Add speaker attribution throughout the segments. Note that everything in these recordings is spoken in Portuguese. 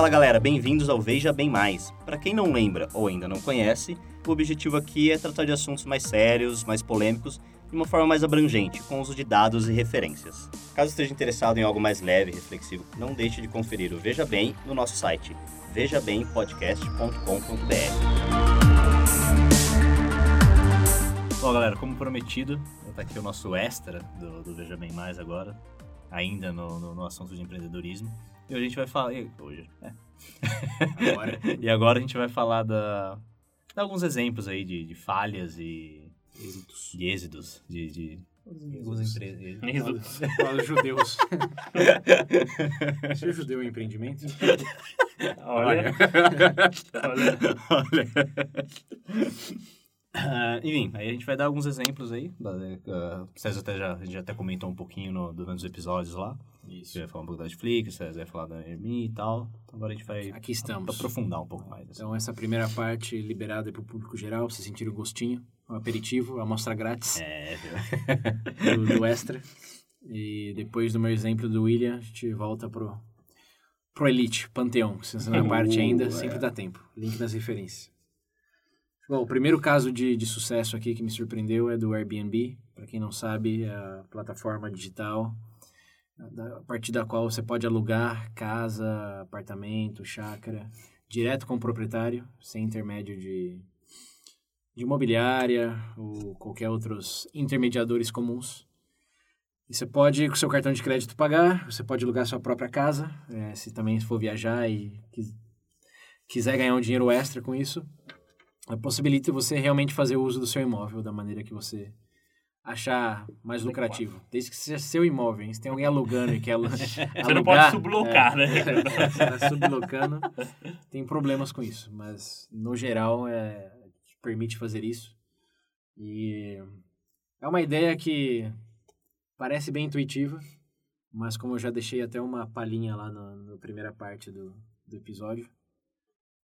Speaker 1: Fala galera, bem-vindos ao Veja Bem Mais. Para quem não lembra ou ainda não conhece, o objetivo aqui é tratar de assuntos mais sérios, mais polêmicos, de uma forma mais abrangente, com uso de dados e referências. Caso esteja interessado em algo mais leve e reflexivo, não deixe de conferir o Veja Bem no nosso site vejabempodcast.com.br. Bom, galera, como prometido, está aqui o nosso extra do, do Veja Bem Mais agora, ainda no, no, no assunto de empreendedorismo. E hoje a gente vai falar. Hoje, é. Agora. e agora a gente vai falar da, de alguns exemplos aí de, de falhas e.
Speaker 2: Êxitos.
Speaker 1: De êxitos. De. de
Speaker 2: algumas empresas. Para os judeus. Ser judeu é empreendimento?
Speaker 1: Olha. Olha. Olha. Uh, enfim, aí a gente vai dar alguns exemplos aí. Uh, César até já, a gente já até comentou um pouquinho no, durante os episódios lá. Isso. Você vai falar um pouco da Netflix, César vai falar da Airbnb e tal. Então agora a gente vai
Speaker 2: Aqui estamos.
Speaker 1: aprofundar um pouco mais.
Speaker 2: Assim. Então essa primeira parte liberada para o público geral, para você sentir o gostinho, o aperitivo, a amostra grátis.
Speaker 1: É,
Speaker 2: do, do extra. E depois do meu exemplo do William, a gente volta pro, pro Elite, Panteão. Se você não é parte ainda, uh, sempre dá tempo. Link nas referências. Bom, o primeiro caso de, de sucesso aqui que me surpreendeu é do Airbnb. Para quem não sabe, é a plataforma digital a partir da qual você pode alugar casa, apartamento, chácara, direto com o proprietário, sem intermédio de, de imobiliária ou qualquer outros intermediadores comuns. E você pode, com seu cartão de crédito, pagar, você pode alugar sua própria casa, é, se também for viajar e quiser ganhar um dinheiro extra com isso, possibilita você realmente fazer uso do seu imóvel da maneira que você achar mais lucrativo. Desde que seja seu imóvel, hein? Se tem alguém alugando e quer alugar...
Speaker 3: Você não pode sublocar,
Speaker 2: é, né? Você está sublocando, tem problemas com isso. Mas, no geral, é, permite fazer isso. E é uma ideia que parece bem intuitiva, mas como eu já deixei até uma palhinha lá na primeira parte do, do episódio,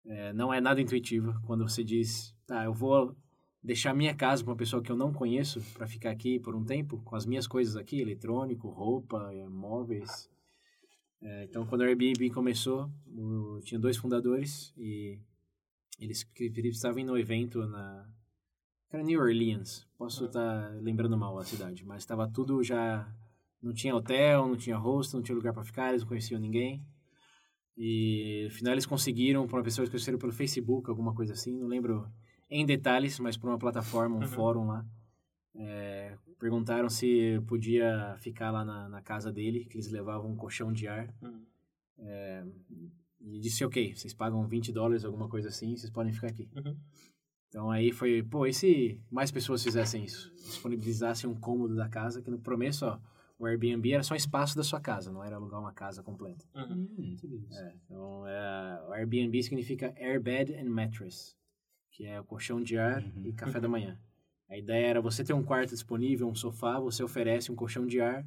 Speaker 2: é, não é nada intuitiva quando você diz, tá, eu vou deixar minha casa para uma pessoa que eu não conheço para ficar aqui por um tempo com as minhas coisas aqui, eletrônico, roupa, eh, móveis. É, então, quando o Airbnb começou, eu tinha dois fundadores e eles, eles estavam indo no evento na era New Orleans. Posso estar tá lembrando mal a cidade, mas estava tudo já não tinha hotel, não tinha host, não tinha lugar para ficar, eles não conheciam ninguém. E no final eles conseguiram, para uma pessoa que conheceram pelo Facebook, alguma coisa assim, não lembro em detalhes, mas por uma plataforma, um uhum. fórum lá. É, perguntaram se podia ficar lá na, na, casa dele, que eles levavam um colchão de ar. Uhum. É, e disse, ok, vocês pagam 20 dólares, alguma coisa assim, vocês podem ficar aqui. Uhum. Então aí foi, pô, e se mais pessoas fizessem isso? Disponibilizassem um cômodo da casa, que no começo, ó, o Airbnb era só um espaço da sua casa, não era alugar uma casa completa. Uhum. Hum, é, então, é, o Airbnb significa Airbed and Mattress que é o colchão de ar uhum. e café da manhã. A ideia era você ter um quarto disponível, um sofá, você oferece um colchão de ar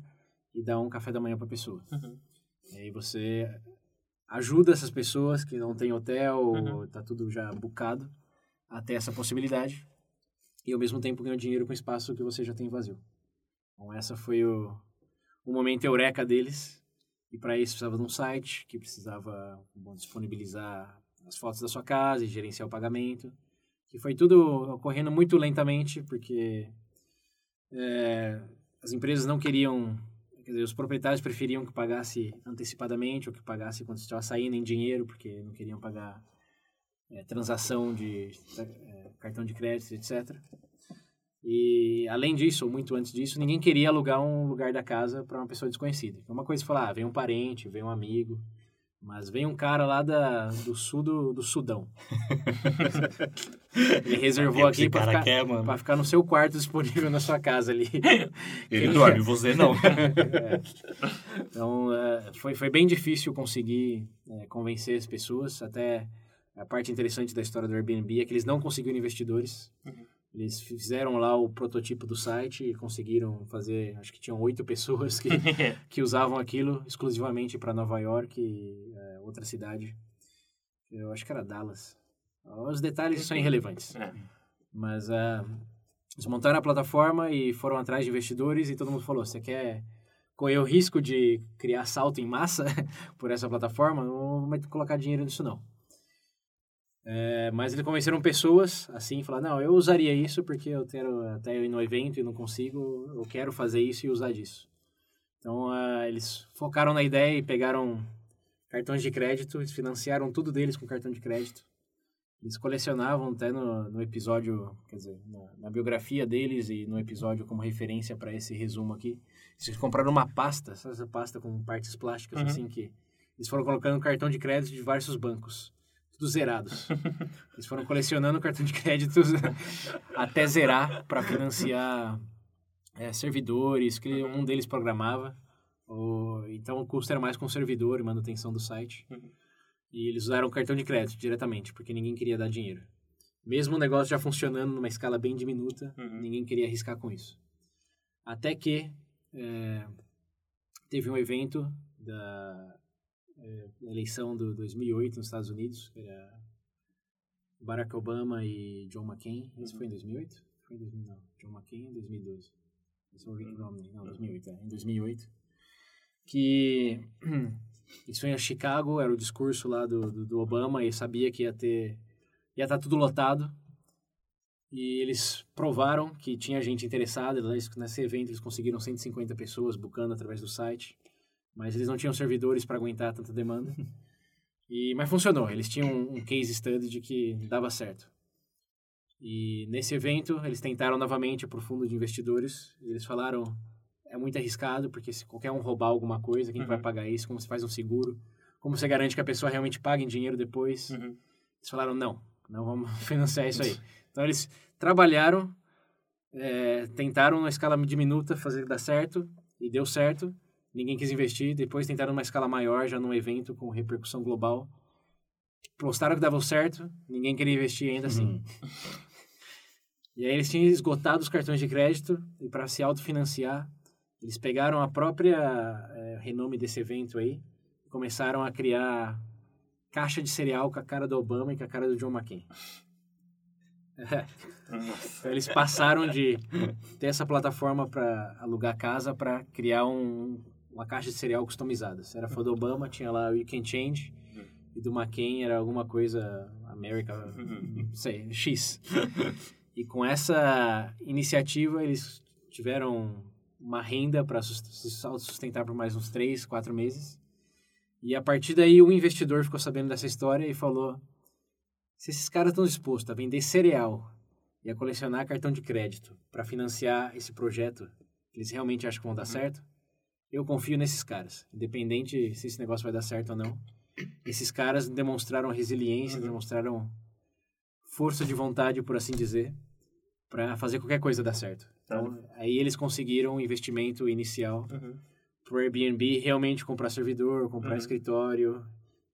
Speaker 2: e dá um café da manhã para a pessoa. Uhum. E aí você ajuda essas pessoas que não têm hotel, uhum. tá tudo já bucado, a ter essa possibilidade e ao mesmo tempo ganhar dinheiro com o espaço que você já tem vazio. Então essa foi o, o momento eureka deles. E para isso precisava de um site que precisava bom, disponibilizar as fotos da sua casa e gerenciar o pagamento que foi tudo ocorrendo muito lentamente, porque é, as empresas não queriam, quer dizer, os proprietários preferiam que pagasse antecipadamente ou que pagasse quando estava saindo em dinheiro, porque não queriam pagar é, transação de é, cartão de crédito, etc. E além disso, ou muito antes disso, ninguém queria alugar um lugar da casa para uma pessoa desconhecida. Uma coisa é falar, ah, vem um parente, vem um amigo. Mas vem um cara lá da, do sul do, do Sudão. Ele reservou aqui para ficar, quer, pra ficar no seu quarto disponível na sua casa ali.
Speaker 1: Ele dorme, você não.
Speaker 2: é. Então, é, foi, foi bem difícil conseguir é, convencer as pessoas. Até a parte interessante da história do Airbnb é que eles não conseguiram investidores. Uhum. Eles fizeram lá o prototipo do site e conseguiram fazer, acho que tinham oito pessoas que, que usavam aquilo exclusivamente para Nova York e é, outra cidade. Eu acho que era Dallas. Os detalhes são irrelevantes. É. Mas uh, eles montaram a plataforma e foram atrás de investidores e todo mundo falou, você quer correr o risco de criar salto em massa por essa plataforma, não vou colocar dinheiro nisso não. É, mas eles convenceram pessoas assim, falar não, eu usaria isso porque eu quero até ir no evento e não consigo, eu quero fazer isso e usar disso. Então uh, eles focaram na ideia e pegaram cartões de crédito, eles financiaram tudo deles com cartão de crédito. Eles colecionavam até no, no episódio, quer dizer, na, na, biografia deles e no episódio como referência para esse resumo aqui. Eles compraram uma pasta, essa pasta com partes plásticas, uhum. assim, que eles foram colocando cartão de crédito de diversos bancos, tudo zerados. eles foram colecionando cartão de crédito até zerar para financiar é, servidores, que um deles programava. Ou, então o custo era mais com servidor e manutenção do site. Uhum. E eles usaram cartão de crédito diretamente, porque ninguém queria dar dinheiro. Mesmo o negócio já funcionando numa escala bem diminuta, uhum. ninguém queria arriscar com isso. Até que é, teve um evento da é, eleição do 2008 nos Estados Unidos, que era Barack Obama e John McCain. Isso uhum. foi em 2008? Foi em 2000, não. John McCain em 2012. Esse é o Rick Romney. Não, 2008, é. Em 2008. Que isso foi em Chicago, era o discurso lá do, do, do Obama e sabia que ia ter... Ia estar tá tudo lotado. E eles provaram que tinha gente interessada. Nesse evento eles conseguiram 150 pessoas bucando através do site. Mas eles não tinham servidores para aguentar tanta demanda. E, mas funcionou. Eles tinham um, um case study de que dava certo. E nesse evento, eles tentaram novamente para o fundo de investidores. Eles falaram: é muito arriscado, porque se qualquer um roubar alguma coisa, quem uhum. vai pagar isso? Como se faz um seguro? Como você garante que a pessoa realmente pague em dinheiro depois? Uhum. Eles falaram: não, não vamos financiar isso aí. Então eles trabalharam, é, tentaram na escala diminuta fazer dar certo, e deu certo. Ninguém quis investir. Depois tentaram uma escala maior, já num evento com repercussão global. Postaram que dava certo, ninguém queria investir ainda assim. Uhum. E aí eles tinham esgotado os cartões de crédito e para se autofinanciar, eles pegaram a própria é, renome desse evento aí e começaram a criar caixa de cereal com a cara do Obama e com a cara do John McCain. É. Então, eles passaram de ter essa plataforma para alugar casa para criar um, uma caixa de cereal customizada. Se era for do Obama, tinha lá o You Can Change, e do McCain era alguma coisa América, não sei, X. E com essa iniciativa, eles tiveram uma renda para se sustentar por mais uns três, quatro meses. E a partir daí, o investidor ficou sabendo dessa história e falou: se esses caras estão dispostos a vender cereal e a colecionar cartão de crédito para financiar esse projeto, eles realmente acham que vão dar uhum. certo, eu confio nesses caras, independente se esse negócio vai dar certo ou não. Esses caras demonstraram resiliência, uhum. demonstraram força de vontade, por assim dizer, para fazer qualquer coisa dar certo. Então, aí eles conseguiram um investimento inicial uhum. para o Airbnb realmente comprar servidor, comprar uhum. escritório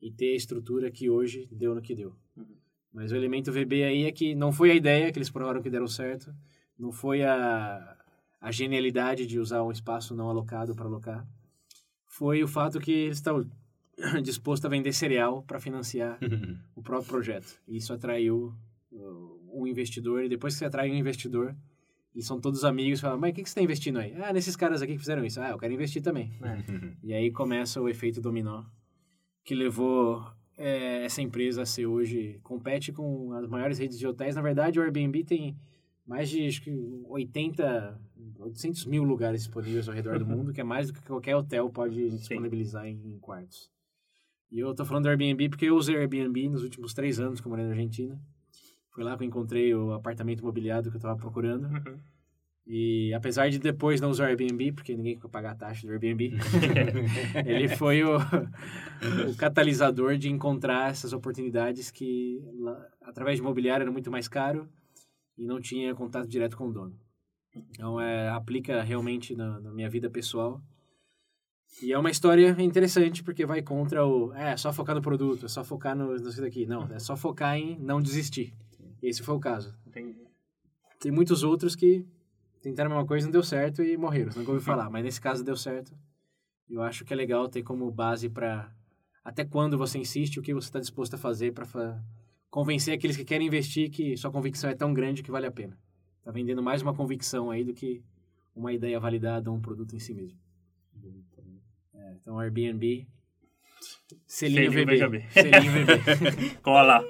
Speaker 2: e ter a estrutura que hoje deu no que deu. Uhum. Mas o elemento VB aí é que não foi a ideia que eles provaram que deram certo, não foi a, a genialidade de usar um espaço não alocado para alocar, foi o fato que eles estão dispostos a vender cereal para financiar o próprio projeto. E isso atraiu um investidor, e depois que você atrai um investidor, eles são todos amigos, falam, mas o que, que você está investindo aí? Ah, nesses caras aqui que fizeram isso. Ah, eu quero investir também. É. e aí começa o efeito dominó, que levou é, essa empresa a ser hoje, compete com as maiores redes de hotéis. Na verdade, o Airbnb tem mais de acho que 80, 800 mil lugares disponíveis ao redor do mundo, que é mais do que qualquer hotel pode disponibilizar em, em, quartos. E eu tô falando do Airbnb porque eu usei Airbnb nos últimos três anos que eu morei na Argentina. Foi lá que eu encontrei o apartamento imobiliário que eu estava procurando. Uhum. E apesar de depois não usar o Airbnb, porque ninguém quer pagar a taxa do Airbnb, ele foi o, o, catalisador de encontrar essas oportunidades que, através de imobiliário, era muito mais caro e não tinha contato direto com o dono. Então, é, aplica realmente na, na minha vida pessoal. E é uma história interessante porque vai contra o. É, só focar no produto, é só focar no, no daqui. Não, é só focar em não desistir. Esse foi o caso. Entendi. Tem muitos outros que tentaram a mesma coisa não deu certo e morreram, não ouvi falar. Mas nesse caso deu certo. Eu acho que é legal ter como base para até quando você insiste, o que você está disposto a fazer para fa convencer aqueles que querem investir que sua convicção é tão grande que vale a pena. Tá vendendo mais uma convicção aí do que uma ideia validada ou um produto em si mesmo. É, então, Airbnb. Selinho
Speaker 3: Selinho
Speaker 2: VB.
Speaker 3: VB.
Speaker 2: Selinho VB.
Speaker 3: Cola.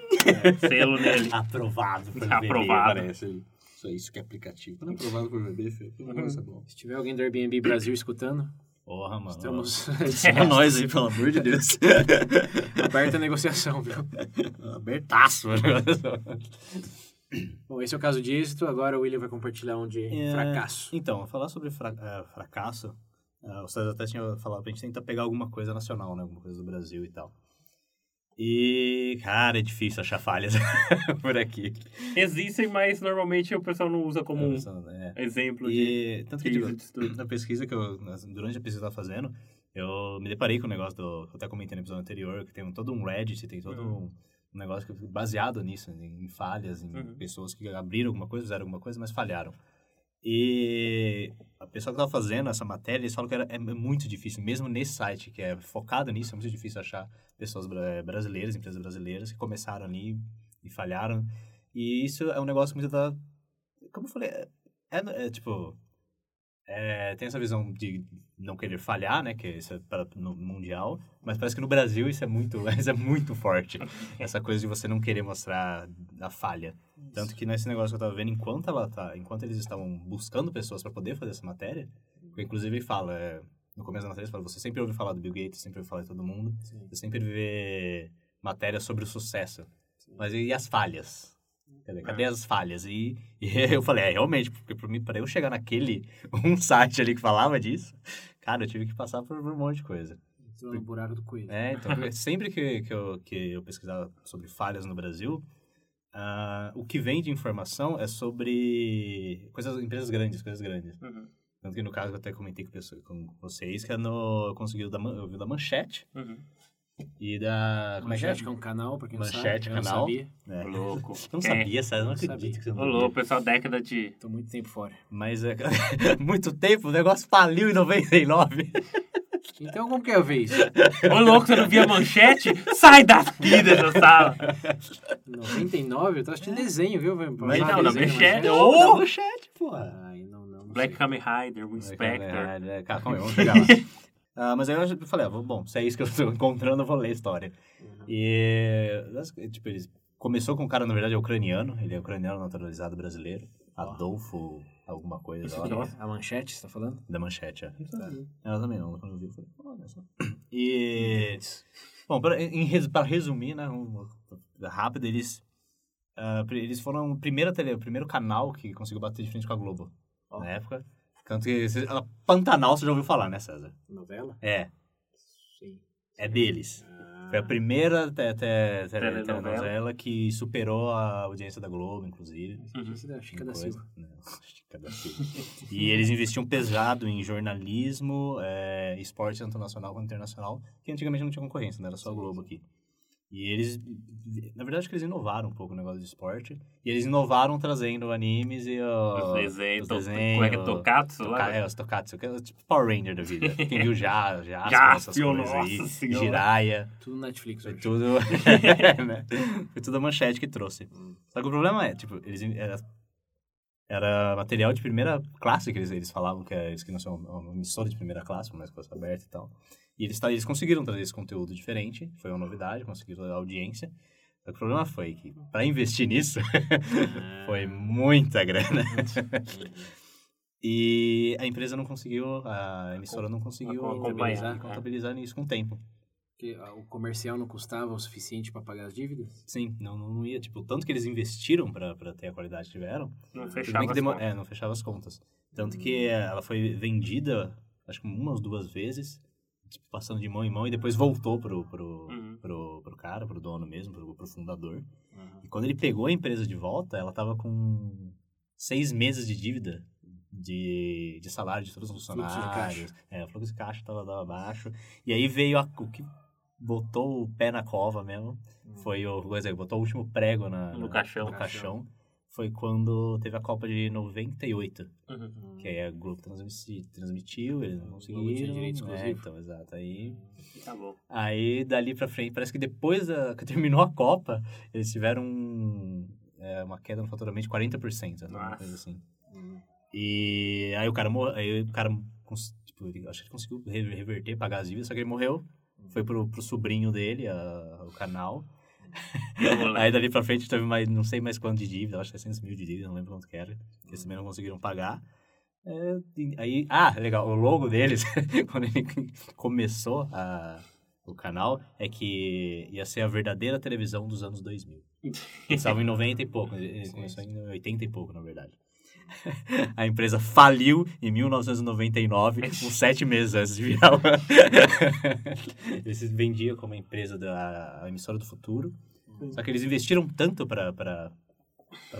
Speaker 3: Selo nele.
Speaker 1: Aprovado por
Speaker 3: Aprovado.
Speaker 1: parece. Isso é isso que é aplicativo. Quando é aprovado por que negócio é bom.
Speaker 2: Se tiver alguém do Airbnb Brasil escutando,
Speaker 1: Porra, mano.
Speaker 2: estamos
Speaker 1: É nós aí, pelo amor de Deus.
Speaker 2: aberta a negociação, viu?
Speaker 1: Abertaço.
Speaker 2: Bom, esse é o caso de êxito. Agora o William vai compartilhar um de
Speaker 1: É,
Speaker 2: fracasso.
Speaker 1: Então, falar sobre fra eh, fracasso, uh, o César até tinha falado pra gente tentar pegar alguma coisa nacional, né? Alguma coisa do Brasil e tal. E, cara, é difícil achar falhas por aqui.
Speaker 3: Existem, mas normalmente o pessoal não usa como um
Speaker 1: É.
Speaker 3: exemplo de
Speaker 1: E, tanto que,
Speaker 3: de estudo.
Speaker 1: na pesquisa que eu, durante a pesquisa que eu tava fazendo, eu me deparei com o negócio do, eu até comentei no episódio anterior, que tem um- todo um Reddit, tem todo
Speaker 3: Uhum.
Speaker 1: um, um negócio que, baseado nisso, em, em falhas, em
Speaker 3: Uhum.
Speaker 1: pessoas que abriram alguma coisa, fizeram alguma coisa, mas falharam. E a pessoa que tava fazendo essa matéria, eles falam que era, é muito difícil, mesmo nesse site que é focado nisso, é muito difícil achar pessoas bra- brasileiras, empresas brasileiras que começaram ali e falharam. E isso é um negócio muito da... Como eu falei, é, é, é, tipo... é, tem essa visão de não querer falhar, né? Que isso é pra, no mundial. Mas parece que no Brasil isso é muito, isso é muito forte. Essa coisa de você não querer mostrar a falha. Tanto que nesse negócio que eu tava vendo, enquanto ela tá, enquanto eles estavam buscando pessoas para poder fazer essa matéria, que inclusive ele fala, é, no começo da matéria, ele fala, você sempre ouve falar do Bill Gates, sempre ouve falar de todo mundo,
Speaker 2: Sim.
Speaker 1: você sempre vê matérias sobre o sucesso. Mas e as falhas? Cadê, cadê as falhas? E, e eu falei, é, realmente, porque pra, mim, pra eu chegar naquele, um site ali que falava disso, cara, eu tive que passar por, um monte de coisa.
Speaker 2: Entrou no buraco do coelho.
Speaker 1: É, então, sempre que, que, eu, que eu pesquisava sobre falhas no Brasil, ah, o que vem de informação é sobre coisas, empresas grandes, coisas grandes.
Speaker 3: Uhum.
Speaker 1: Tanto que no caso eu até comentei com, pessoa- com vocês que é no, eu consegui o da, eu vi o da Manchete
Speaker 3: Uhum.
Speaker 1: e da... Como é que é?
Speaker 2: Manchete, que é um canal, pra quem não
Speaker 1: Manchete,
Speaker 2: sabe. eu não
Speaker 1: canal.
Speaker 2: sabia.
Speaker 1: É.
Speaker 3: Louco.
Speaker 1: Não sabia, César, não
Speaker 2: Não
Speaker 1: acredito
Speaker 2: sabia.
Speaker 1: que você não
Speaker 3: louco, pessoal, década de...
Speaker 2: Tô muito tempo fora.
Speaker 1: Mas é, muito tempo, o negócio faliu em 99.
Speaker 2: Então, como que é a vez?
Speaker 3: Ô, louco, você não via manchete? Sai daqui dessa sala.
Speaker 2: 99? Eu tô assistindo desenho, viu?
Speaker 1: Mas
Speaker 3: não, na
Speaker 2: desenho,
Speaker 3: Manchete.
Speaker 2: Manchete.
Speaker 3: Ô!
Speaker 1: Da Manchete, porra.
Speaker 2: Ai, não, não. não
Speaker 3: Black. Kamen Rider, o Inspector.
Speaker 1: É, é, calma, aí, vamos chegar lá. Ah, mas aí eu falei, ah, bom, se é isso que eu estou encontrando, eu vou ler a história.
Speaker 2: Uhum.
Speaker 1: E, tipo, eles... Começou com um cara, na verdade, é ucraniano. Ele é ucraniano naturalizado brasileiro. Adolfo alguma coisa.
Speaker 2: Isso
Speaker 1: lá,
Speaker 2: é a manchete, você tá falando?
Speaker 1: Da manchete, é.
Speaker 2: Tá.
Speaker 1: Ela também não, quando eu vi, eu falei, olha só. E... Bom, pra, em, pra resumir, né, um, rápido, eles... ah, pri- eles foram o primeiro, tele, o primeiro canal que conseguiu bater de frente com a Globo,
Speaker 2: Ó.
Speaker 1: na época. Tanto que... cê- Pantanal, você já ouviu falar, né, César?
Speaker 2: Novela?
Speaker 1: É,
Speaker 2: Sim.
Speaker 1: é deles. Foi a primeira te, te, te,
Speaker 3: Telenovela.
Speaker 1: que superou a audiência da Globo, inclusive.
Speaker 2: Esse da Chica da. Silva.
Speaker 1: Chica da Silva. e eles investiam pesado em jornalismo, é, esporte tanto nacional quanto internacional, que antigamente não tinha concorrência, não era só a Globo aqui. E eles, na verdade, acho que eles inovaram um pouco o negócio de esporte. E eles inovaram trazendo animes e ó,
Speaker 3: Os desenhos,
Speaker 1: os desenhos,
Speaker 3: como é que é? Tokatsu
Speaker 1: Toka-
Speaker 3: lá?
Speaker 1: É, os Tokatsu, que é tipo Power Ranger da vida. Quem viu já, já, essas
Speaker 3: Jaspion,
Speaker 1: coisas aí.
Speaker 3: senhora.
Speaker 1: Jiraya.
Speaker 2: Tudo Netflix
Speaker 1: Foi tudo. né? Foi tudo a manchete que trouxe.
Speaker 2: Hum.
Speaker 1: Só que o problema é, tipo, eles. Era, era material de primeira classe que eles, eles falavam que é- eles queriam ser uma, uma emissora de primeira classe, uma escola aberta e tal. E eles, eles conseguiram trazer esse conteúdo diferente, foi uma novidade, conseguiram a audiência. O problema foi que, pra investir nisso, foi muita grana. E a empresa não conseguiu, a emissora não conseguiu
Speaker 3: Acompanhar,
Speaker 1: contabilizar,
Speaker 3: é.
Speaker 1: contabilizar nisso com o tempo.
Speaker 2: Porque ah, o comercial não custava o suficiente pra pagar as dívidas?
Speaker 1: Sim, não, não ia, tipo, tanto que eles investiram pra pra ter a qualidade que tiveram,
Speaker 3: Não fechava
Speaker 1: que
Speaker 3: as contas.
Speaker 1: É, não fechava as contas. Tanto que ela foi vendida, acho que uma ou duas vezes, tipo, passando de mão em mão, e depois voltou pro, pro,
Speaker 3: Uhum.
Speaker 1: pro, pro cara, pro dono mesmo, pro, pro fundador.
Speaker 2: Uhum.
Speaker 1: E quando ele pegou a empresa de volta, ela tava com seis meses de dívida de, de salário de todos os
Speaker 2: Fluxo de
Speaker 1: funcionários. É, o fluxo de caixa tava, tava baixo. E aí veio a, o que botou o pé na cova mesmo. Foi o, por exemplo, botou o último prego na,
Speaker 3: No
Speaker 1: na-
Speaker 3: caixão.
Speaker 1: no caixão. Foi quando teve a Copa de 98.
Speaker 3: Uhum.
Speaker 1: Que aí a Globo transmiti- transmitiu, eles não conseguiram.
Speaker 2: tinha direito
Speaker 1: é,
Speaker 2: exclusivo.
Speaker 1: então, exato. Aí
Speaker 3: Tá bom.
Speaker 1: Aí, dali pra frente, parece que depois da, que terminou a Copa, eles tiveram um, é, uma queda no faturamento de 40%, né? Uma
Speaker 3: Nossa.
Speaker 1: coisa assim.
Speaker 2: Uhum.
Speaker 1: E aí o cara morreu, aí o cara tipo, acho que ele conseguiu re- reverter, pagar as dívidas, só que ele morreu. Foi pro, pro sobrinho dele, a- o canal. Aí dali pra frente teve mais, não sei mais quanto de dívida, acho que 600 mil de dívida, não lembro quanto que era. Que eles também não conseguiram pagar. É, aí, ah, legal, o logo deles, quando ele começou a, o canal, é que ia ser a verdadeira televisão dos anos 2000. Eles estavam em 90 e pouco, ele começou em 80 e pouco, na verdade. A empresa faliu em 1999, uns sete meses antes de virar uma... Eles se vendiam como a empresa da a emissora do futuro. Só que eles investiram tanto para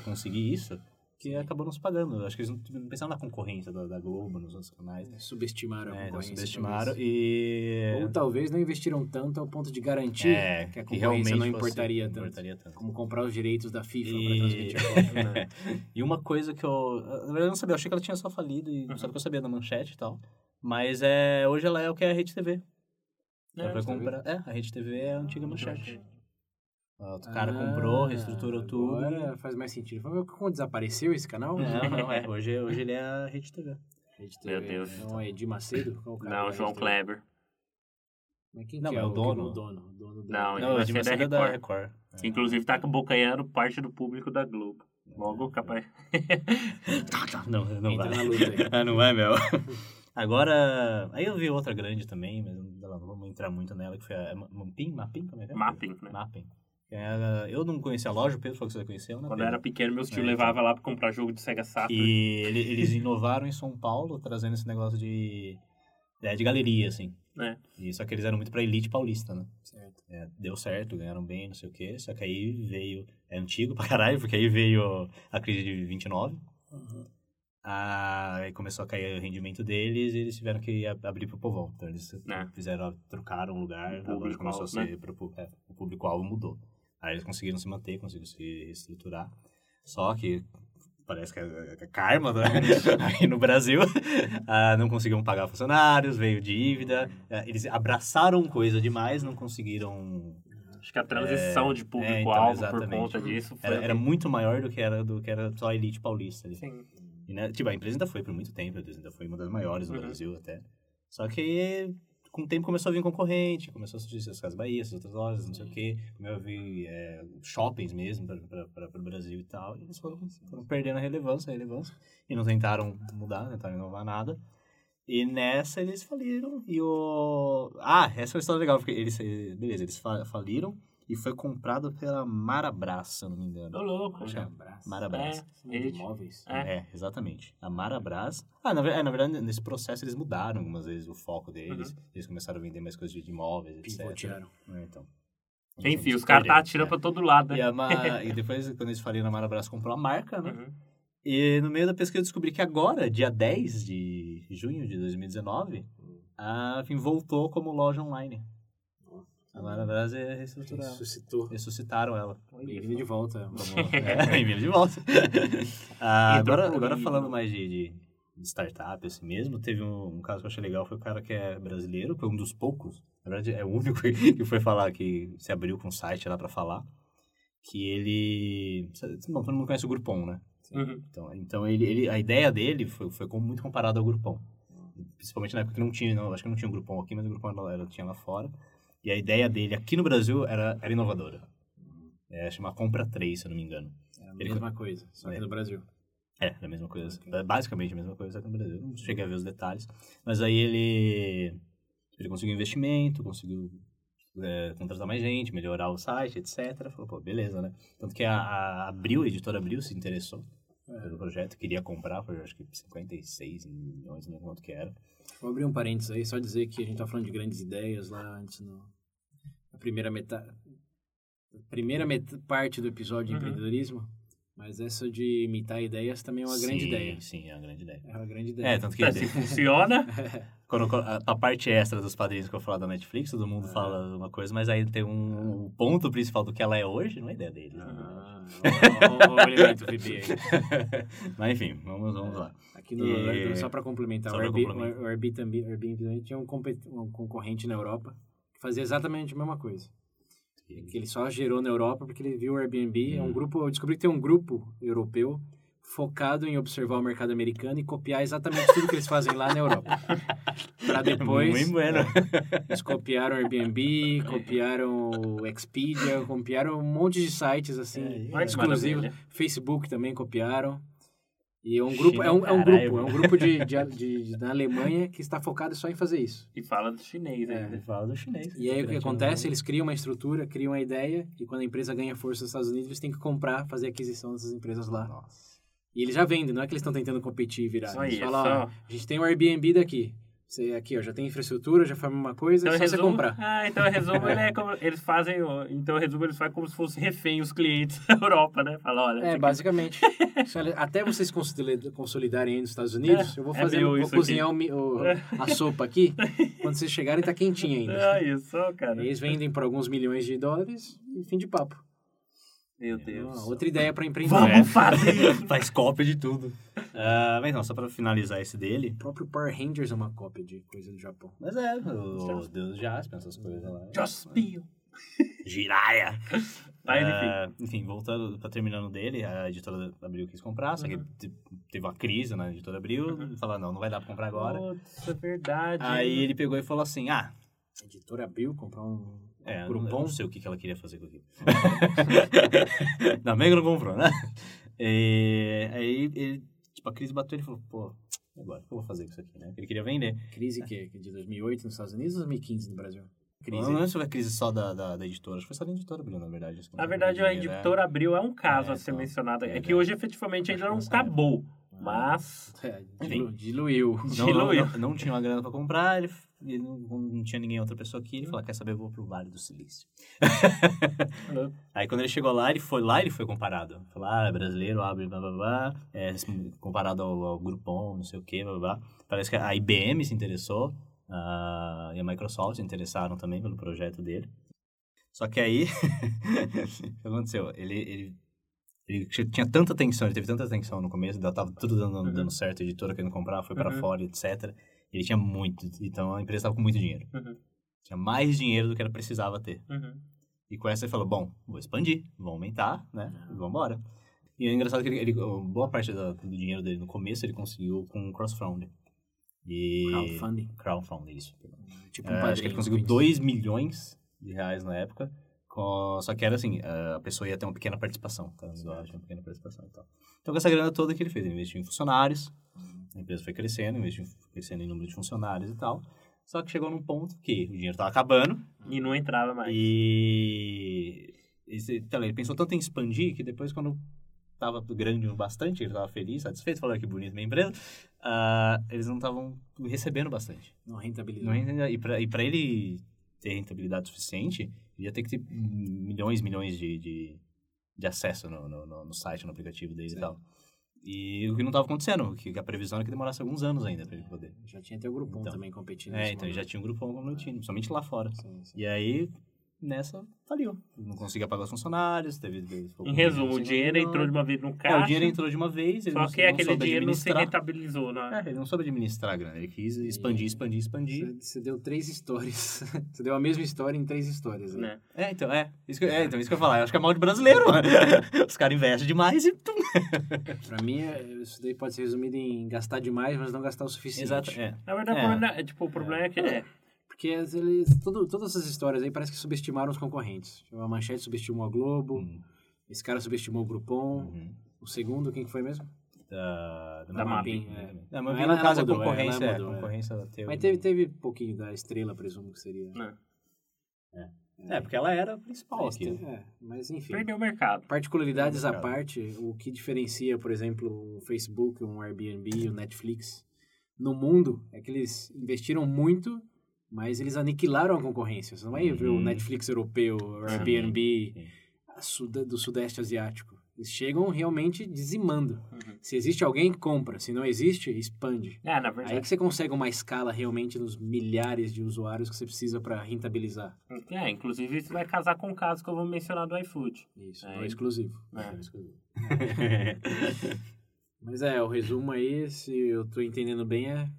Speaker 1: conseguir isso que acabou não se pagando. Acho que eles não, não pensaram na concorrência da, da Globo, nos outros canais.
Speaker 2: Subestimaram a
Speaker 1: É, então
Speaker 2: concorrência.
Speaker 1: subestimaram e...
Speaker 2: Ou talvez não investiram tanto ao ponto de garantir
Speaker 1: É,
Speaker 2: que a
Speaker 1: que
Speaker 2: concorrência não
Speaker 1: realmente fosse-
Speaker 2: importaria
Speaker 1: não
Speaker 2: tanto.
Speaker 1: importaria tanto.
Speaker 2: Como comprar os direitos da FIFA
Speaker 1: E-
Speaker 2: pra transmitir a Copa. né?
Speaker 1: E uma coisa que eu... Na verdade, eu não sabia. Eu achei que ela tinha só falido. E, Só que eu sabia da manchete e tal. Mas é, hoje ela é o que é a Rede TV. Ela
Speaker 2: TV?
Speaker 1: comprar... É, a Rede TV é a antiga manchete. O cara
Speaker 2: Ah,
Speaker 1: comprou, reestruturou tudo.
Speaker 2: Agora faz mais sentido. Foi como desapareceu esse canal?
Speaker 1: Não, não, é. Hoje, hoje ele é a Rede TV.
Speaker 2: Rede
Speaker 3: Meu
Speaker 2: TV.
Speaker 3: Deus.
Speaker 2: Não é Edir Macedo? Qual o cara
Speaker 3: Não, João? Kleber.
Speaker 2: Mas quem
Speaker 1: Não,
Speaker 2: que é
Speaker 1: é o
Speaker 2: o
Speaker 1: dono.
Speaker 2: O dono, o dono do...
Speaker 3: Não,
Speaker 1: Não,
Speaker 3: Edir
Speaker 1: o de
Speaker 3: Macedo é
Speaker 1: é da
Speaker 3: Record.
Speaker 1: Record. É.
Speaker 3: Inclusive tá abocanhando parte do público da Globo. Logo capaz.
Speaker 1: Não, não
Speaker 2: Entra
Speaker 1: vai. ah, não vai, Mel. Agora, aí eu vi outra grande também, mas não, não vamos entrar muito nela, que foi a Mapping, Mapping, como é que é?
Speaker 3: Mapping, né?
Speaker 1: Mapping. É, eu não conhecia a loja, o Pedro falou que você conheceu, né?
Speaker 3: Quando eu era pequeno, meus tios
Speaker 1: É, então.
Speaker 3: levavam lá pra comprar jogo de Sega Saturn.
Speaker 1: E ele- eles inovaram em São Paulo, trazendo esse negócio de, é, de galeria, assim.
Speaker 3: É.
Speaker 1: E, só que eles eram muito pra elite paulista, né?
Speaker 2: Certo.
Speaker 1: É, deu certo, ganharam bem, não sei o quê. Só que aí veio... É antigo pra caralho, porque aí veio a crise de 29.
Speaker 2: Uhum.
Speaker 1: Ah, aí começou a cair o rendimento deles e eles tiveram que ab- abrir pro povão. Então eles
Speaker 3: É.
Speaker 1: fizeram, trocaram o lugar,
Speaker 3: O público-alvo,
Speaker 1: começou a ser,
Speaker 3: né?
Speaker 1: pro é, o público-alvo mudou. Aí eles conseguiram se manter, conseguiram se reestruturar. Só que parece que é, é karma né? aí no Brasil. ah, não conseguiram pagar funcionários, veio dívida. ah, eles abraçaram coisa demais, não conseguiram
Speaker 3: Acho que a transição de
Speaker 1: é,
Speaker 3: público-alvo
Speaker 1: então,
Speaker 3: por conta disso foi.
Speaker 1: era, era muito maior do que era do que era só a elite paulista ali.
Speaker 3: Sim.
Speaker 1: E, né, tipo, a empresa ainda foi por muito tempo, a empresa ainda foi uma das maiores no
Speaker 3: Uhum.
Speaker 1: Brasil até. Só que com o tempo começou a vir concorrente, começou a surgir as Casas Bahia, essas outras lojas, não sei o quê. Começou a vir é, shoppings mesmo para o Brasil e tal. E eles foram, foram perdendo a relevância, a relevância. E não tentaram mudar, não tentaram inovar nada. E nessa eles faliram. E o. Ah, essa é uma história legal, porque eles. Beleza, eles fa- faliram e foi comprado pela Marabras, se eu não me engano.
Speaker 3: Tô louco.
Speaker 1: Que é
Speaker 2: Abraço.
Speaker 1: Marabras.
Speaker 3: É,
Speaker 2: De
Speaker 3: ele-
Speaker 2: imóveis.
Speaker 3: É.
Speaker 1: É, exatamente. A Marabras. Ah, na, é, na verdade, nesse processo eles mudaram algumas vezes o foco deles.
Speaker 3: Uhum.
Speaker 1: Eles começaram a vender mais coisas de imóveis, etc.
Speaker 2: Pivotearam.
Speaker 1: É, então.
Speaker 3: Enfim,
Speaker 1: Se
Speaker 3: os caras tá atirando
Speaker 1: é.
Speaker 3: pra todo lado,
Speaker 1: E,
Speaker 3: né?
Speaker 1: a Ma- e depois, quando eles faliram, a Marabras comprou a marca, né?
Speaker 3: Uhum.
Speaker 1: E no meio da pesquisa eu descobri que agora, dia 10 de junho de 2019, a Fim voltou como loja online. A Marabras é reestruturada.
Speaker 2: Ressuscitou.
Speaker 1: Ressuscitaram ela.
Speaker 2: Bem-vindo de volta.
Speaker 1: É, bem-vindo de volta. Ah, agora, agora falando
Speaker 3: né?
Speaker 1: mais de, de, de startup assim mesmo, teve um, um caso que eu achei legal, foi o cara que é brasileiro, foi um dos poucos, na verdade é o único que foi falar, que se abriu com um site lá pra falar, que ele... Bom, todo mundo conhece o Groupon, né?
Speaker 3: Uhum.
Speaker 1: Então, então ele, ele, a ideia dele foi, foi muito comparado ao Groupon. Principalmente na época que não tinha, não, acho que não tinha um Groupon aqui, mas o Groupon ela, ela tinha lá fora. E a ideia dele aqui no Brasil era, era inovadora. É, chama Compra 3, se eu não me engano.
Speaker 2: É a
Speaker 1: Ele-
Speaker 2: mesma coisa, só que
Speaker 1: É.
Speaker 2: no Brasil.
Speaker 1: É, é a mesma coisa.
Speaker 2: Ok.
Speaker 1: É Basicamente a mesma coisa aqui no Brasil. Não cheguei a ver os detalhes. Mas aí ele, ele conseguiu investimento, conseguiu é, contratar mais gente, melhorar o site, etc. Falou, pô, beleza, né? Tanto que a, a Abril, a editora Abril, se interessou pelo projeto, queria comprar por acho que 56 milhões, não lembro quanto que era.
Speaker 2: Vou abrir um parênteses aí, só dizer que a gente tá falando de grandes ideias lá antes no... Na primeira metade... Primeira met... parte do episódio de
Speaker 3: Uhum.
Speaker 2: empreendedorismo, mas essa de imitar ideias também é uma grande
Speaker 1: Sim,
Speaker 2: ideia.
Speaker 1: Sim, é uma grande ideia.
Speaker 2: É uma grande ideia.
Speaker 1: É, tanto que
Speaker 3: É, se funciona,
Speaker 1: quando, a, a parte extra dos padrinhos que eu falo da Netflix, todo
Speaker 2: É.
Speaker 1: mundo fala uma coisa, mas aí tem um, o ponto principal do que ela é hoje, não é ideia deles. né?
Speaker 2: Ah, o elemento VB aí.
Speaker 1: Mas enfim, vamos, vamos lá.
Speaker 2: Aqui no,
Speaker 1: E-
Speaker 2: Só para complementar,
Speaker 1: Só
Speaker 2: o, Airbnb, o Airbnb, tinha um, um concorrente na Europa que fazia exatamente a mesma coisa. Que ele só gerou na Europa porque ele viu o Airbnb, é um
Speaker 1: Hum.
Speaker 2: grupo, eu descobri que tem um grupo europeu focado em observar o mercado americano e copiar exatamente tudo que eles fazem lá na Europa. Para depois,
Speaker 1: Muito bueno.
Speaker 2: eles copiaram o Airbnb, copiaram o Expedia, copiaram um monte de sites assim,
Speaker 1: É,
Speaker 3: que
Speaker 2: exclusivos.
Speaker 3: maravilha.
Speaker 2: Facebook também copiaram. E é um grupo, é um, é um grupo, é um grupo de, de, de- de- na Alemanha que está focado só em fazer isso.
Speaker 3: E fala do chinês
Speaker 2: É.
Speaker 3: ainda.
Speaker 1: Ele fala do chinês.
Speaker 2: E aí o que acontece? Eles criam uma estrutura, criam uma ideia, e quando a empresa ganha força nos Estados Unidos, eles têm que comprar, fazer aquisição dessas empresas lá.
Speaker 1: Nossa.
Speaker 2: E eles já vendem, não é que eles estão tentando competir e virar.
Speaker 3: Só
Speaker 2: eles
Speaker 3: isso,
Speaker 2: falam, ó, a gente tem um Airbnb daqui. Você aqui, ó, já tem infraestrutura, já faz uma coisa,
Speaker 3: Então,
Speaker 2: é só você
Speaker 3: resumo,
Speaker 2: comprar.
Speaker 3: ah, então, resumo, ele é como, eles fazem, o- então, resumo, eles fazem como se fosse refém os clientes da Europa, né? Fala, olha,
Speaker 2: É,
Speaker 3: aqui-
Speaker 2: basicamente. Até vocês consolida- consolidarem aí nos Estados Unidos,
Speaker 3: É,
Speaker 2: eu vou
Speaker 3: é
Speaker 2: fazer,
Speaker 3: meu
Speaker 2: vou cozinhar o o- a sopa aqui. Quando vocês chegarem, tá quentinha ainda.
Speaker 3: Ah, isso, cara.
Speaker 2: Eles vendem por alguns milhões de dólares e fim de papo.
Speaker 3: Meu Deus.
Speaker 2: Ah, outra ideia para empreender.
Speaker 3: Vamos
Speaker 1: É.
Speaker 3: fazer!
Speaker 1: Faz cópia de tudo. Ah, mas não, só pra finalizar esse dele.
Speaker 2: O próprio Power Rangers é uma cópia de coisa do Japão.
Speaker 1: Mas é, o Deus de Aspen, essas coisas lá.
Speaker 3: Jospio.
Speaker 1: Jiraya.
Speaker 3: Aí, enfim.
Speaker 1: Ah, enfim, voltando pra terminando dele, a editora Abril quis comprar, só que
Speaker 3: Uhum.
Speaker 1: te- teve uma crise na editora Abril, e falou, não, não vai dar pra comprar agora.
Speaker 3: Putz, é verdade.
Speaker 1: Aí ele pegou e falou assim, ah,
Speaker 2: A editora abriu, comprar um
Speaker 1: é,
Speaker 2: Groupon.
Speaker 1: não, eu não sei o que, que ela queria fazer com aquilo. Ainda bem que não comprou, né? E, aí, ele, tipo, a crise bateu e ele falou, pô, agora, o que eu vou fazer com isso aqui, né? Porque Ele queria vender.
Speaker 2: crise que é de 2008 nos Estados Unidos ou 2015 no Brasil?
Speaker 1: Crise. Não, não é sobre a crise só da, da, da editora, acho que foi só da editora Abril, na verdade. Que
Speaker 3: Na
Speaker 1: não
Speaker 3: verdade, a
Speaker 1: dinheiro, é.
Speaker 3: editora Abril é um caso
Speaker 1: É,
Speaker 3: a ser
Speaker 1: então,
Speaker 3: mencionado. É
Speaker 1: é,
Speaker 3: que
Speaker 1: é.
Speaker 3: hoje, efetivamente, ainda não
Speaker 1: que
Speaker 3: acabou. Mas...
Speaker 2: É, dilu- diluiu.
Speaker 1: Não, não,
Speaker 3: Diluiu.
Speaker 1: não, não tinha uma grana pra comprar, ele, ele não, não tinha ninguém outra pessoa aqui, ele falou, quer saber, eu vou pro Vale do Silício. Aí quando ele chegou lá, ele foi lá ele foi comparado. Falou, ah, é brasileiro, abre, blá, blá, blá, é, comparado ao, ao Groupon, não sei o que, blá, blá, blá. Parece que a IBM se interessou, ah, e a Microsoft se interessaram também pelo projeto dele. Só que aí, o que aconteceu? Ele, ele, ele tinha tanta atenção, ele teve tanta atenção no começo, tava tudo dando,
Speaker 3: Uhum.
Speaker 1: dando certo, a editora querendo comprar, foi para
Speaker 3: Uhum.
Speaker 1: fora, etc. Ele tinha muito, então a empresa tava com muito dinheiro.
Speaker 3: Uhum.
Speaker 1: Tinha mais dinheiro do que ela precisava ter.
Speaker 3: Uhum.
Speaker 1: E com essa ele falou, bom, vou expandir, vou aumentar, né? E vamos embora. E é engraçado que ele, ele- boa parte do, do dinheiro dele no começo ele conseguiu com crowdfunding. E...
Speaker 2: Crowdfunding.
Speaker 1: Crowdfunding, isso.
Speaker 2: Tipo
Speaker 1: É,
Speaker 2: um
Speaker 1: acho que ele conseguiu
Speaker 2: assim.
Speaker 1: 2 milhões de reais na época. Com- Só que era assim, a pessoa ia ter uma pequena participação. Tá? Uma pequena participação e tal. Então com essa grana toda que ele fez, ele investiu em funcionários. A empresa foi crescendo, investiu crescendo em número de funcionários e tal. Só que chegou num ponto que o dinheiro estava acabando.
Speaker 3: E não entrava mais.
Speaker 1: E então, ele pensou tanto em expandir que depois, quando estava grande o bastante, ele estava feliz, satisfeito, falando que bonito minha empresa, ah, eles não estavam recebendo bastante.
Speaker 2: Não.
Speaker 1: Não entende- e para ele ter rentabilidade suficiente, ele ia ter que ter milhões milhões de, de, de acesso no, no, no- site, no aplicativo dele
Speaker 2: Sim.
Speaker 1: e tal. E o que não estava acontecendo, o que a previsão era que demorasse alguns anos ainda para ele poder.
Speaker 2: Já tinha até o Groupon
Speaker 1: Então.
Speaker 2: também competindo.
Speaker 1: É, então ele já
Speaker 2: momento.
Speaker 1: tinha um grupão como no time, principalmente lá fora.
Speaker 2: Sim, sim.
Speaker 1: E aí, nessa, faliu. Não conseguia pagar os funcionários, teve... teve
Speaker 3: Em resumo, o dinheiro entrou de uma vez no
Speaker 1: É,
Speaker 3: caixa.
Speaker 1: o dinheiro entrou de uma vez, ele
Speaker 3: Só
Speaker 1: não,
Speaker 3: que
Speaker 1: não
Speaker 3: aquele
Speaker 1: soube
Speaker 3: dinheiro não se rentabilizou, né?
Speaker 1: É, ele não soube administrar a grana, ele quis expandir, expandir, expandir.
Speaker 2: Você, você deu três histórias. você deu a mesma história em três histórias. Né?
Speaker 1: É, então, é. Isso que, é, então, isso que eu ia falar. Eu acho que é mal de brasileiro, mano. Os caras investem demais e... Tum.
Speaker 2: Pra mim, é- isso daí pode ser resumido em gastar demais, mas não gastar o suficiente.
Speaker 1: Exato, é.
Speaker 3: Na verdade,
Speaker 1: É.
Speaker 3: o problema, é, tipo, o problema é que é.
Speaker 2: Porque as- eles, tudo, todas essas histórias aí parece que subestimaram os concorrentes. A Manchete subestimou a Globo,
Speaker 1: Hum,
Speaker 2: esse cara subestimou o Groupon.
Speaker 1: uhum.
Speaker 2: O segundo, quem que foi mesmo?
Speaker 1: Da,
Speaker 3: Da
Speaker 1: Mapim.
Speaker 2: Mapim, é.
Speaker 1: Não, mas
Speaker 2: Ela-
Speaker 1: no caso,
Speaker 2: ela
Speaker 1: a
Speaker 2: mudou,
Speaker 1: concorrência, é,
Speaker 2: mudou, é.
Speaker 1: concorrência ela teve...
Speaker 2: Mas teve, teve um pouquinho da estrela, presumo que seria.
Speaker 3: né?
Speaker 1: É, porque ela era a principal aqui.
Speaker 2: é, mas enfim.
Speaker 3: Perdeu o mercado.
Speaker 2: Particularidades à parte, o que diferencia, por exemplo, um Facebook, um Airbnb, um Netflix no mundo é que eles investiram muito, mas eles aniquilaram a concorrência. Você não vai ver o
Speaker 1: Uhum.
Speaker 2: Netflix europeu, o Airbnb suda- do Sudeste Asiático. Eles chegam realmente dizimando.
Speaker 3: Uhum.
Speaker 2: Se existe alguém, compra. Se não existe, expande.
Speaker 3: É, na
Speaker 2: Aí
Speaker 3: verdade.
Speaker 2: que você consegue uma escala realmente nos milhares de usuários que você precisa para rentabilizar.
Speaker 3: É, inclusive isso vai casar com o caso que eu vou mencionar do iFood.
Speaker 2: Isso,
Speaker 3: É.
Speaker 2: é exclusivo.
Speaker 3: É.
Speaker 2: Não é exclusivo. Mas é, o resumo aí, se eu tô entendendo bem, é.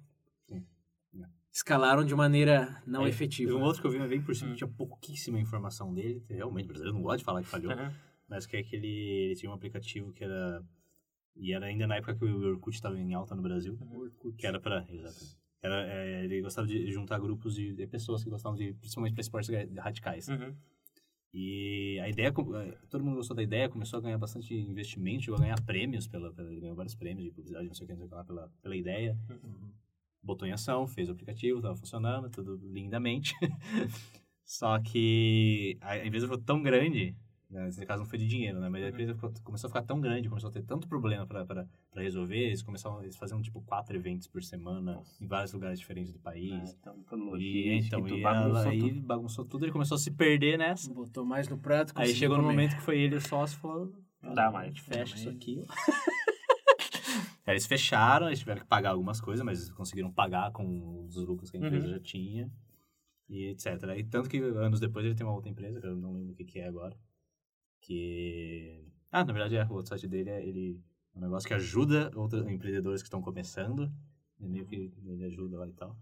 Speaker 2: Escalaram de maneira não
Speaker 1: É,
Speaker 2: efetiva.
Speaker 1: Teve um outro que eu vi, mas bem por cima, tinha pouquíssima informação dele. Realmente, o brasileiro não gosta de falar que falhou.
Speaker 3: Uhum.
Speaker 1: Mas que é que ele, ele tinha um aplicativo que era E era ainda na época que o Orkut estava em alta no Brasil.
Speaker 2: Orkut.
Speaker 1: Que era pra. Exatamente. Era, é, ele gostava de juntar grupos de, de pessoas que gostavam de. Principalmente para esportes radicais.
Speaker 3: Uhum.
Speaker 1: E a ideia. eh, Todo mundo gostou da ideia, começou a ganhar bastante investimento, chegou a ganhar prêmios pela. pela ele ganhou vários prêmios de publicidade, não sei o que, não sei o que lá, pela, pela ideia. Botou em ação, fez o aplicativo, estava funcionando, tudo lindamente. Só que a empresa ficou tão grande, né, nesse caso não foi de dinheiro, né? Mas a empresa ficou- começou a ficar tão grande, começou a ter tanto problema para resolver, eles começaram, eles faziam tipo quatro eventos por semana
Speaker 3: Nossa.
Speaker 1: em vários lugares diferentes do país.
Speaker 3: então, pelo
Speaker 1: E então, e
Speaker 3: bagunçou
Speaker 1: aí
Speaker 3: tudo.
Speaker 1: bagunçou tudo, ele começou a se perder nessa.
Speaker 2: Botou mais no prato.
Speaker 1: Aí chegou no
Speaker 2: comer.
Speaker 1: momento que foi ele o sócio falou:
Speaker 3: Não dá mais.
Speaker 1: fecha isso aqui. Aí eles fecharam, eles tiveram que pagar algumas coisas, mas conseguiram pagar com os lucros que a empresa
Speaker 3: Uhum.
Speaker 1: já tinha, e etc. E tanto que anos depois ele tem uma outra empresa, que eu não lembro o que, que é agora, que... Ah, na verdade, é, o outro site dele é ele, um negócio que ajuda outros empreendedores que estão começando, e meio que ele ajuda lá e tal.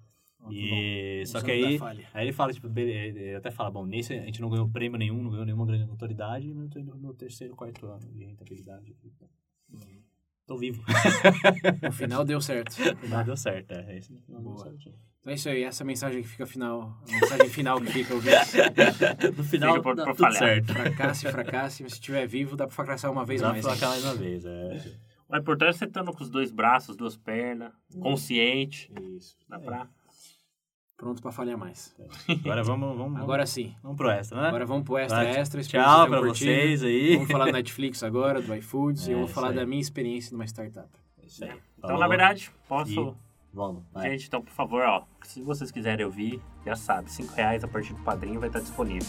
Speaker 1: E, só que aí, aí ele fala, tipo, ele até fala, bom, nesse a gente não ganhou prêmio nenhum, não ganhou nenhuma grande notoriedade, mas eu tô indo no meu terceiro, quarto ano de rentabilidade. aqui, então. Tô vivo.
Speaker 2: No final deu certo.
Speaker 1: Mas deu certo, é. Esse no final deu
Speaker 2: Boa.
Speaker 1: certinho.
Speaker 2: Então é isso aí, essa mensagem que fica final. A mensagem final que fica ouvindo.
Speaker 1: No final,
Speaker 3: Fica por-
Speaker 1: dá
Speaker 3: por
Speaker 1: tudo
Speaker 3: falhar.
Speaker 1: certo.
Speaker 2: Fracasse, fracasse, mas se estiver vivo, dá pra fracassar uma vez
Speaker 1: Dá
Speaker 2: mais.
Speaker 1: pra
Speaker 2: hein?
Speaker 1: falar mais uma vez, é.
Speaker 3: O importante é você estando com os dois braços, duas pernas, consciente.
Speaker 2: Isso.
Speaker 3: Dá pra...
Speaker 2: Pronto pra falhar mais.
Speaker 1: Agora vamos, vamos,
Speaker 2: Agora sim.
Speaker 1: vamos pro extra, né?
Speaker 2: Agora vamos pro extra
Speaker 1: Vai,
Speaker 2: extra.
Speaker 1: Tchau
Speaker 2: curtido.
Speaker 1: vocês aí.
Speaker 2: Vamos falar do Netflix agora, do iFoods, e
Speaker 1: É,
Speaker 2: eu vou
Speaker 1: isso
Speaker 2: falar
Speaker 1: aí.
Speaker 2: da minha experiência numa startup.
Speaker 1: É Isso aí.
Speaker 3: Então,
Speaker 1: Falou.
Speaker 3: na verdade, posso...
Speaker 1: E- Vamos, vai.
Speaker 3: Gente, então, por favor, ó, se vocês quiserem ouvir, já sabe, 5 reais a partir do padrinho vai estar disponível.